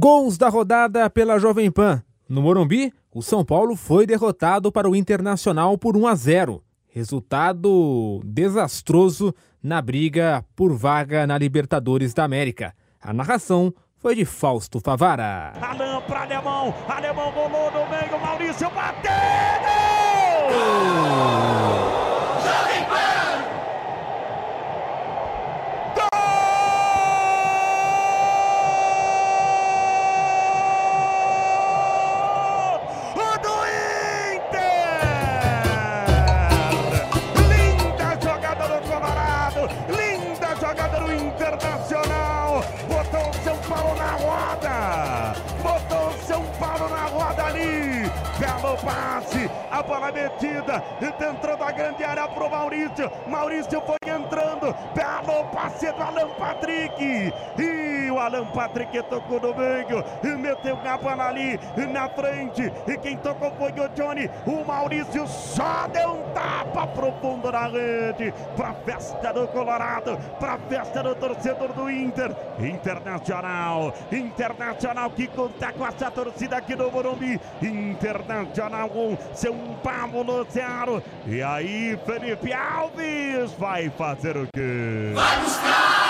Gols da rodada pela Jovem Pan. No Morumbi, o São Paulo foi derrotado para o Internacional por 1 a 0. Resultado desastroso na briga por vaga na Libertadores da América. A narração foi de Fausto Favara. Alan para Alemão, Alemão rolou no meio, Maurício bateu! Internacional, botou São Paulo na roda, botou São Paulo na roda ali, belo passe, a bola metida. Dentro da grande área pro Maurício, Maurício foi entrando, belo passe do Alan Patrick, e o Alan Patrick tocou no meio, e meteu a bola ali. Na frente, e quem tocou foi o Johnny, o Maurício só deu um tapa profundo na rede, pra festa do Colorado, pra festa do torcedor do Inter, Internacional, Internacional que conta com essa torcida aqui no Morumbi, Internacional com Paulo no zero, e aí Felipe Alves vai fazer o quê? Vai buscar!